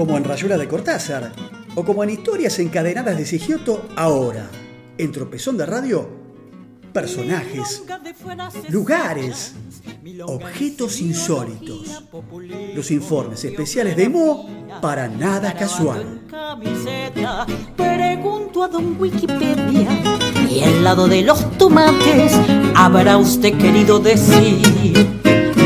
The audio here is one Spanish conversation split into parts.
como en Rayuela de Cortázar, o como en Historias encadenadas de Sigioto ahora, en Tropezón de Radio, personajes, lugares, objetos insólitos, los informes especiales de Mo para nada casual. Pregunto a don Wikipedia y al lado de los tomates habrá usted querido decir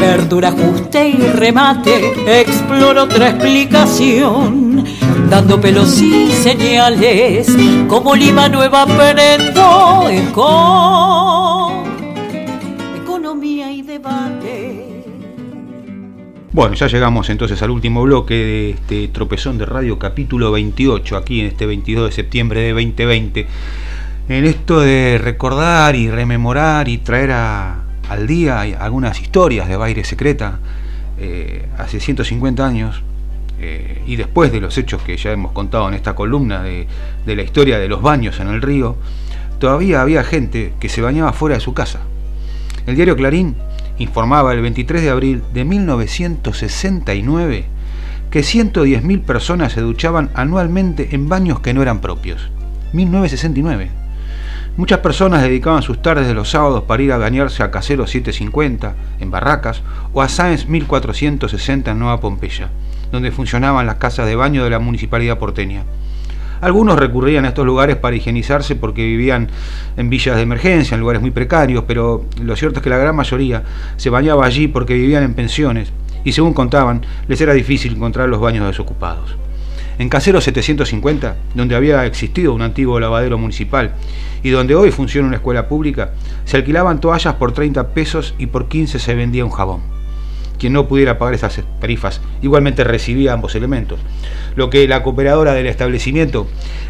verdura, ajuste y remate, exploro otra explicación, dando pelos y señales, como lima nueva aprendo con economía y debate. Bueno, ya llegamos entonces al último bloque de este tropezón de radio capítulo 28, aquí en este 22 de septiembre de 2020. En esto de recordar y rememorar y traer a, al día algunas historias de baile secreta eh, hace 150 años eh, y después de los hechos que ya hemos contado en esta columna de, de la historia de los baños en el río, todavía había gente que se bañaba fuera de su casa. El diario Clarín informaba el 23 de abril de 1969 que 110.000 personas se duchaban anualmente en baños que no eran propios. 1969. Muchas personas dedicaban sus tardes de los sábados para ir a bañarse a Casero 750 en Barracas o a Sáenz 1460 en Nueva Pompeya, donde funcionaban las casas de baño de la municipalidad porteña. Algunos recurrían a estos lugares para higienizarse porque vivían en villas de emergencia, en lugares muy precarios, pero lo cierto es que la gran mayoría se bañaba allí porque vivían en pensiones y según contaban, les era difícil encontrar los baños desocupados. En Casero 750, donde había existido un antiguo lavadero municipal y donde hoy funciona una escuela pública, se alquilaban toallas por 30 pesos y por 15 se vendía un jabón. Quien no pudiera pagar esas tarifas igualmente recibía ambos elementos. Lo que la cooperadora del establecimiento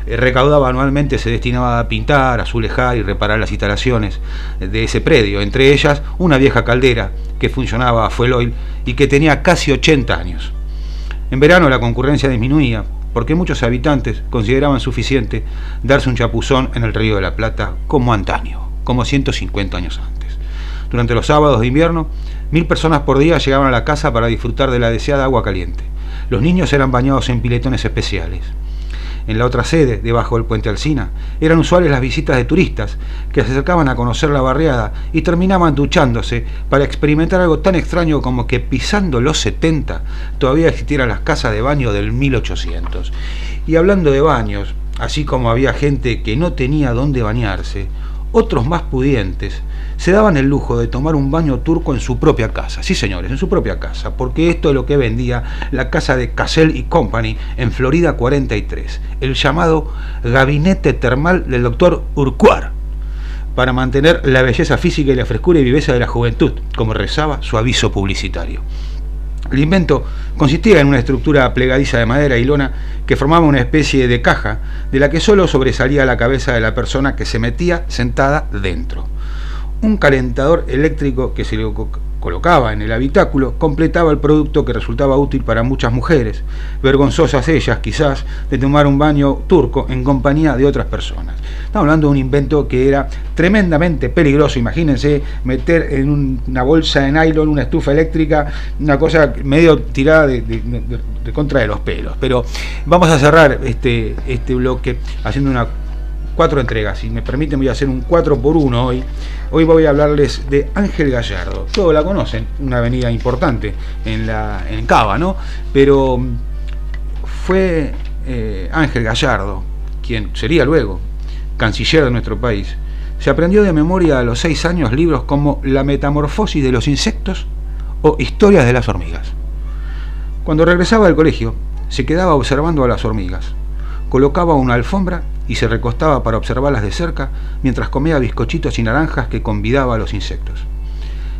eh, recaudaba anualmente se destinaba a pintar, azulejar y reparar las instalaciones de ese predio, entre ellas una vieja caldera que funcionaba a fuel oil y que tenía casi 80 años. En verano la concurrencia disminuía, porque muchos habitantes consideraban suficiente darse un chapuzón en el Río de la Plata como antaño, como 150 años antes. Durante los sábados de invierno, mil personas por día llegaban a la casa para disfrutar de la deseada agua caliente. Los niños eran bañados en piletones especiales en la otra sede, debajo del puente Alsina, eran usuales las visitas de turistas que se acercaban a conocer la barriada y terminaban duchándose para experimentar algo tan extraño como que pisando los 70 todavía existieran las casas de baño del 1800. Y hablando de baños, así como había gente que no tenía dónde bañarse, otros más pudientes se daban el lujo de tomar un baño turco en su propia casa. Sí, señores, en su propia casa, porque esto es lo que vendía la casa de Cassell y Company en Florida 43, el llamado gabinete termal del doctor Urquhart, para mantener la belleza física y la frescura y viveza de la juventud, como rezaba su aviso publicitario. El invento consistía en una estructura plegadiza de madera y lona que formaba una especie de caja de la que solo sobresalía la cabeza de la persona que se metía sentada dentro. Un calentador eléctrico que se le colocaba en el habitáculo completaba el producto que resultaba útil para muchas mujeres, vergonzosas ellas quizás de tomar un baño turco en compañía de otras personas. Estamos hablando de un invento que era tremendamente peligroso, imagínense meter en una bolsa de nylon una estufa eléctrica, una cosa medio tirada de, contra de los pelos. Pero vamos a cerrar este, este bloque haciendo una cuatro entregas. Si me permiten, voy a hacer un 4 por 1 hoy. Hoy voy a hablarles de Ángel Gallardo. Todos la conocen, una avenida importante en, la, en Cava, ¿no? Pero fue eh, Ángel Gallardo, quien sería luego canciller de nuestro país. Se aprendió de memoria a los seis años libros como La metamorfosis de los insectos o Historias de las hormigas. Cuando regresaba del colegio, se quedaba observando a las hormigas colocaba una alfombra y se recostaba para observarlas de cerca mientras comía bizcochitos y naranjas que convidaba a los insectos.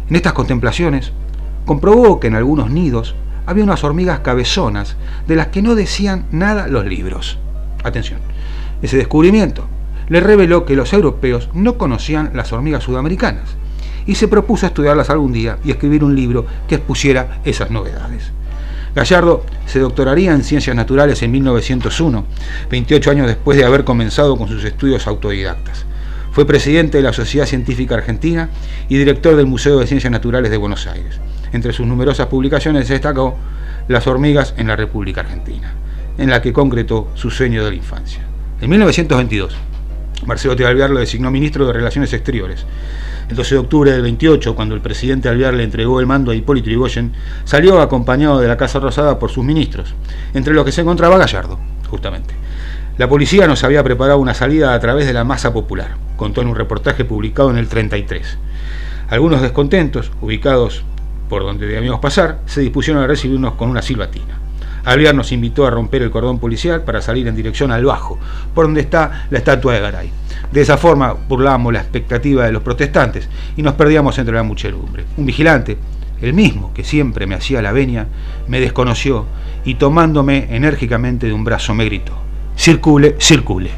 En estas contemplaciones, comprobó que en algunos nidos había unas hormigas cabezonas de las que no decían nada los libros. Atención, ese descubrimiento le reveló que los europeos no conocían las hormigas sudamericanas y se propuso estudiarlas algún día y escribir un libro que expusiera esas novedades. Gallardo se doctoraría en Ciencias Naturales en 1901, 28 años después de haber comenzado con sus estudios autodidactas. Fue presidente de la Sociedad Científica Argentina y director del Museo de Ciencias Naturales de Buenos Aires. Entre sus numerosas publicaciones se destacó Las hormigas en la República Argentina. en la que concretó su sueño de la infancia. En 1922, Marcelo T. Alvear lo designó ministro de Relaciones Exteriores. El 12 de octubre del 28, cuando el presidente Alvear le entregó el mando a Hipólito Yrigoyen, salió acompañado de la Casa Rosada por sus ministros, entre los que se encontraba Gallardo, justamente. La policía nos había preparado una salida a través de la masa popular, contó en un reportaje publicado en el 33. Algunos descontentos, ubicados por donde debíamos pasar, se dispusieron a recibirnos con una silbatina. Alvear nos invitó a romper el cordón policial para salir en dirección al bajo, por donde está la estatua de Garay. De esa forma burlábamos la expectativa de los protestantes y nos perdíamos entre la muchedumbre. Un vigilante, el mismo que siempre me hacía la venia, me desconoció y tomándome enérgicamente de un brazo me gritó, circule, circule.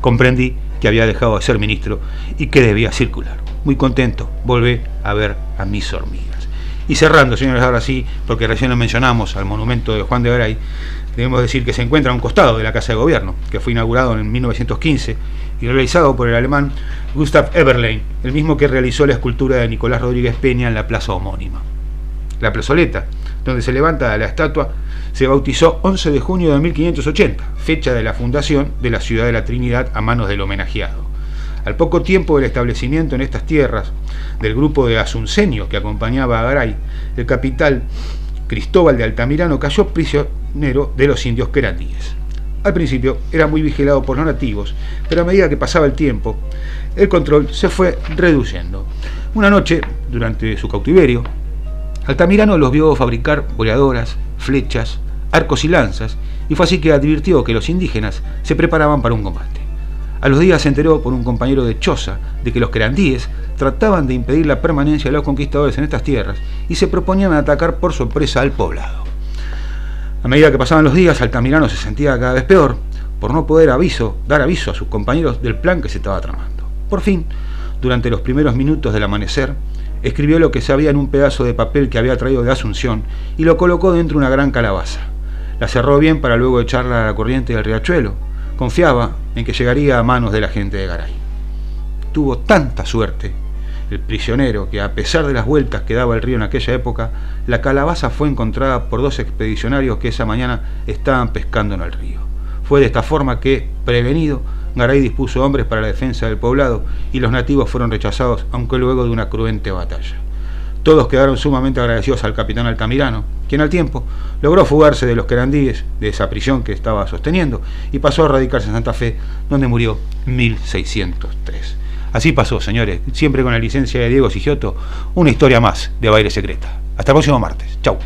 Comprendí que había dejado de ser ministro y que debía circular. Muy contento, volví a ver a mis hormigas. Y cerrando, señores, ahora sí, porque recién lo mencionamos al monumento de Juan de Garay, debemos decir que se encuentra a un costado de la Casa de Gobierno, que fue inaugurado en 1915 y realizado por el alemán Gustav Eberlein, el mismo que realizó la escultura de Nicolás Rodríguez Peña en la plaza homónima. La plazoleta, donde se levanta la estatua, se bautizó 11 de junio de 1580, fecha de la fundación de la ciudad de la Trinidad a manos del homenajeado. Al poco tiempo del establecimiento en estas tierras del grupo de asuncenios que acompañaba a Garay, el capital Cristóbal de Altamirano cayó prisionero de los indios querandíes. Al principio era muy vigilado por los nativos, pero a medida que pasaba el tiempo, el control se fue reduciendo. Una noche, durante su cautiverio, Altamirano los vio fabricar boleadoras, flechas, arcos y lanzas, y fue así que advirtió que los indígenas se preparaban para un combate. A los días se enteró por un compañero de Choza de que los querandíes trataban de impedir la permanencia de los conquistadores en estas tierras y se proponían atacar por sorpresa al poblado. A medida que pasaban los días, Altamirano se sentía cada vez peor por no poder aviso, dar aviso a sus compañeros del plan que se estaba tramando. Por fin, durante los primeros minutos del amanecer, escribió lo que sabía en un pedazo de papel que había traído de Asunción y lo colocó dentro de una gran calabaza. La cerró bien para luego echarla a la corriente del riachuelo, Confiaba en que llegaría a manos de la gente de Garay. Tuvo tanta suerte el prisionero que a pesar de las vueltas que daba el río en aquella época, la calabaza fue encontrada por dos expedicionarios que esa mañana estaban pescando en el río. Fue de esta forma que, prevenido, Garay dispuso hombres para la defensa del poblado y los nativos fueron rechazados, aunque luego de una cruente batalla. Todos quedaron sumamente agradecidos al capitán Altamirano, quien al tiempo logró fugarse de los querandíes, de esa prisión que estaba sosteniendo, y pasó a radicarse en Santa Fe, donde murió en 1603. Así pasó, señores, siempre con la licencia de Diego Sigioto, una historia más de Baile Secreta. Hasta el próximo martes. Chau.